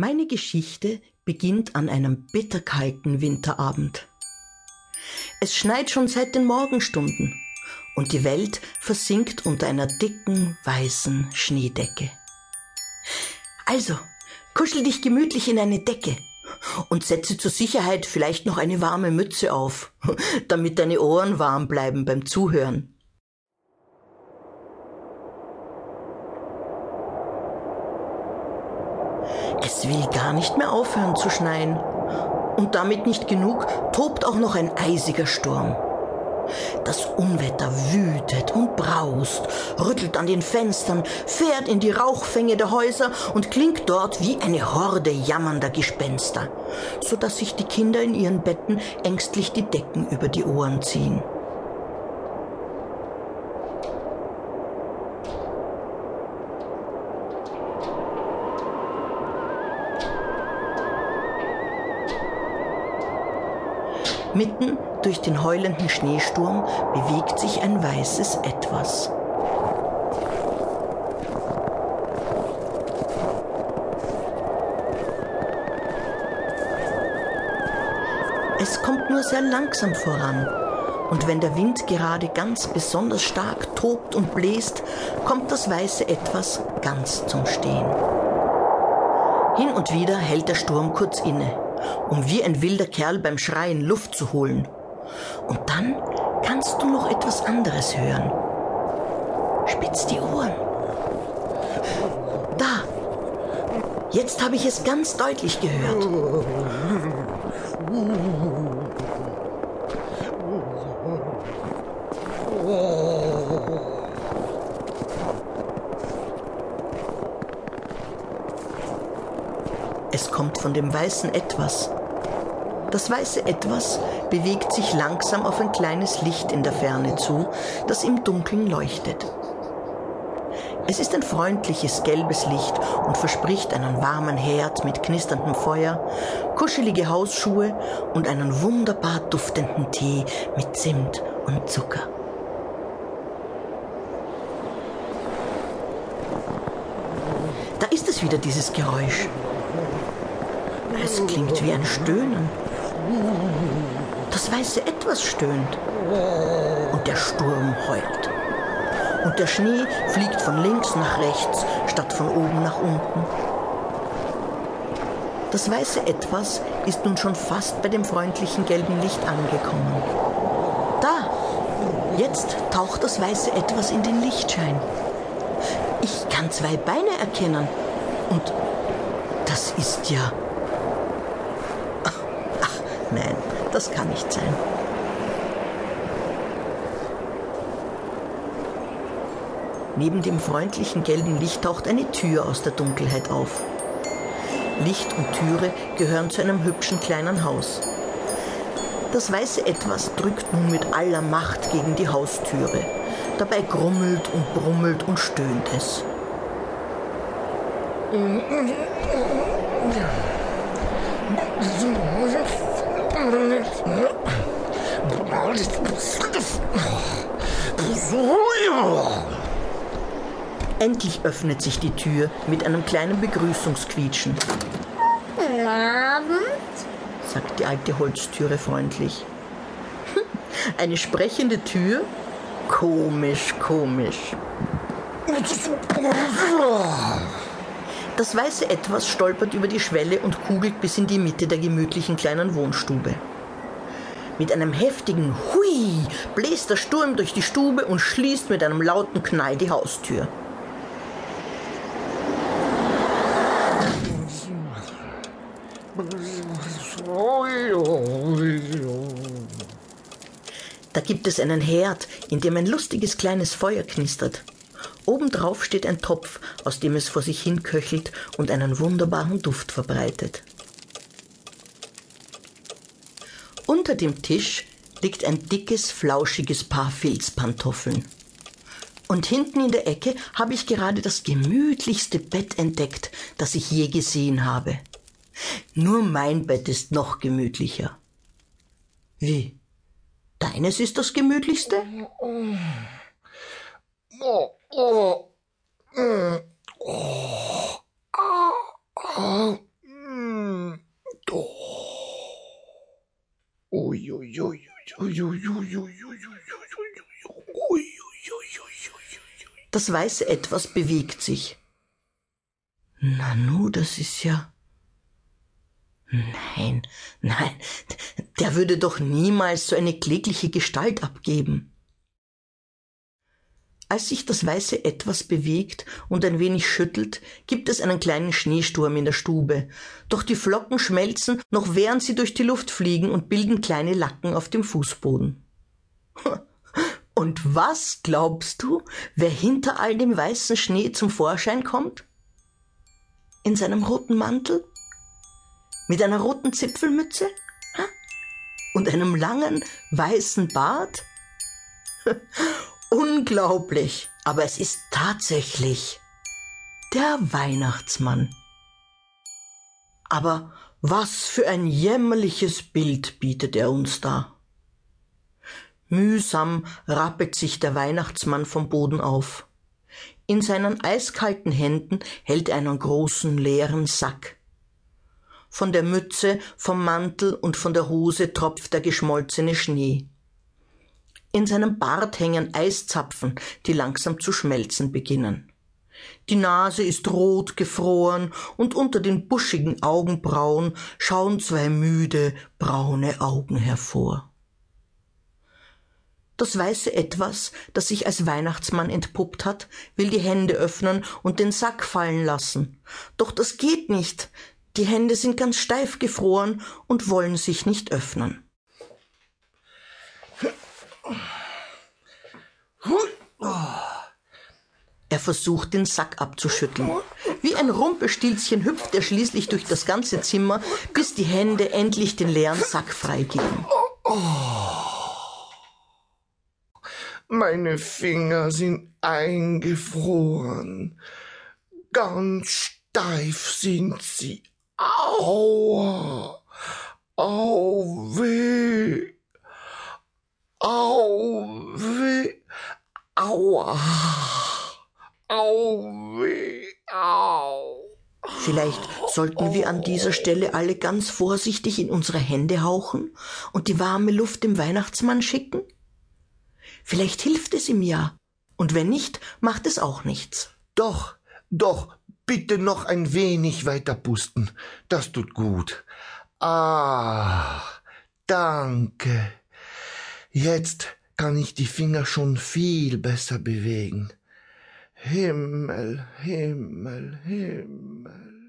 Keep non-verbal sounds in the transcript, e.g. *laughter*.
Meine Geschichte beginnt an einem bitterkalten Winterabend. Es schneit schon seit den Morgenstunden und die Welt versinkt unter einer dicken, weißen Schneedecke. Also, kuschel dich gemütlich in eine Decke und setze zur Sicherheit vielleicht noch eine warme Mütze auf, *laughs* damit deine Ohren warm bleiben beim Zuhören. Es will gar nicht mehr aufhören zu schneien. Und damit nicht genug, tobt auch noch ein eisiger Sturm. Das Unwetter wütet und braust, rüttelt an den Fenstern, fährt in die Rauchfänge der Häuser und klingt dort wie eine Horde jammernder Gespenster, so dass sich die Kinder in ihren Betten ängstlich die Decken über die Ohren ziehen. Mitten durch den heulenden Schneesturm bewegt sich ein weißes Etwas. Es kommt nur sehr langsam voran. Und wenn der Wind gerade ganz besonders stark tobt und bläst, kommt das weiße Etwas ganz zum Stehen. Hin und wieder hält der Sturm kurz inne um wie ein wilder Kerl beim Schreien Luft zu holen. Und dann kannst du noch etwas anderes hören. Spitz die Ohren. Da. Jetzt habe ich es ganz deutlich gehört. Es kommt von dem weißen Etwas. Das weiße Etwas bewegt sich langsam auf ein kleines Licht in der Ferne zu, das im Dunkeln leuchtet. Es ist ein freundliches gelbes Licht und verspricht einen warmen Herd mit knisterndem Feuer, kuschelige Hausschuhe und einen wunderbar duftenden Tee mit Zimt und Zucker. Da ist es wieder dieses Geräusch. Es klingt wie ein Stöhnen. Das weiße Etwas stöhnt. Und der Sturm heult. Und der Schnee fliegt von links nach rechts, statt von oben nach unten. Das weiße Etwas ist nun schon fast bei dem freundlichen gelben Licht angekommen. Da! Jetzt taucht das weiße Etwas in den Lichtschein. Ich kann zwei Beine erkennen. Und das ist ja Nein, das kann nicht sein. Neben dem freundlichen gelben Licht taucht eine Tür aus der Dunkelheit auf. Licht und Türe gehören zu einem hübschen kleinen Haus. Das weiße Etwas drückt nun mit aller Macht gegen die Haustüre. Dabei grummelt und brummelt und stöhnt es. Endlich öffnet sich die Tür mit einem kleinen Begrüßungsquietschen. Guten Abend, sagt die alte Holztüre freundlich. *laughs* Eine sprechende Tür? Komisch, komisch. *laughs* Das weiße Etwas stolpert über die Schwelle und kugelt bis in die Mitte der gemütlichen kleinen Wohnstube. Mit einem heftigen Hui bläst der Sturm durch die Stube und schließt mit einem lauten Knall die Haustür. Da gibt es einen Herd, in dem ein lustiges kleines Feuer knistert. Obendrauf steht ein Topf, aus dem es vor sich hin köchelt und einen wunderbaren Duft verbreitet. Unter dem Tisch liegt ein dickes, flauschiges Paar Filzpantoffeln. Und hinten in der Ecke habe ich gerade das gemütlichste Bett entdeckt, das ich je gesehen habe. Nur mein Bett ist noch gemütlicher. Wie? Deines ist das gemütlichste? Das weiße Etwas bewegt sich. Nanu, das ist ja. Nein, nein, der würde doch niemals so eine klägliche Gestalt abgeben. Als sich das weiße Etwas bewegt und ein wenig schüttelt, gibt es einen kleinen Schneesturm in der Stube. Doch die Flocken schmelzen, noch während sie durch die Luft fliegen und bilden kleine Lacken auf dem Fußboden. *laughs* Und was glaubst du, wer hinter all dem weißen Schnee zum Vorschein kommt? In seinem roten Mantel? Mit einer roten Zipfelmütze? Und einem langen weißen Bart? *laughs* Unglaublich, aber es ist tatsächlich der Weihnachtsmann. Aber was für ein jämmerliches Bild bietet er uns da. Mühsam rappelt sich der Weihnachtsmann vom Boden auf. In seinen eiskalten Händen hält er einen großen leeren Sack. Von der Mütze, vom Mantel und von der Hose tropft der geschmolzene Schnee. In seinem Bart hängen Eiszapfen, die langsam zu schmelzen beginnen. Die Nase ist rot gefroren und unter den buschigen Augenbrauen schauen zwei müde, braune Augen hervor. Das weiße Etwas, das sich als Weihnachtsmann entpuppt hat, will die Hände öffnen und den Sack fallen lassen. Doch das geht nicht. Die Hände sind ganz steif gefroren und wollen sich nicht öffnen. Er versucht, den Sack abzuschütteln. Wie ein Rumpelstilzchen hüpft er schließlich durch das ganze Zimmer, bis die Hände endlich den leeren Sack freigeben. Meine Finger sind eingefroren. Ganz steif sind sie. Aua! Sollten wir an dieser Stelle alle ganz vorsichtig in unsere Hände hauchen und die warme Luft dem Weihnachtsmann schicken? Vielleicht hilft es ihm ja. Und wenn nicht, macht es auch nichts. Doch, doch, bitte noch ein wenig weiter pusten. Das tut gut. Ah, danke. Jetzt kann ich die Finger schon viel besser bewegen. Himmel, Himmel, Himmel.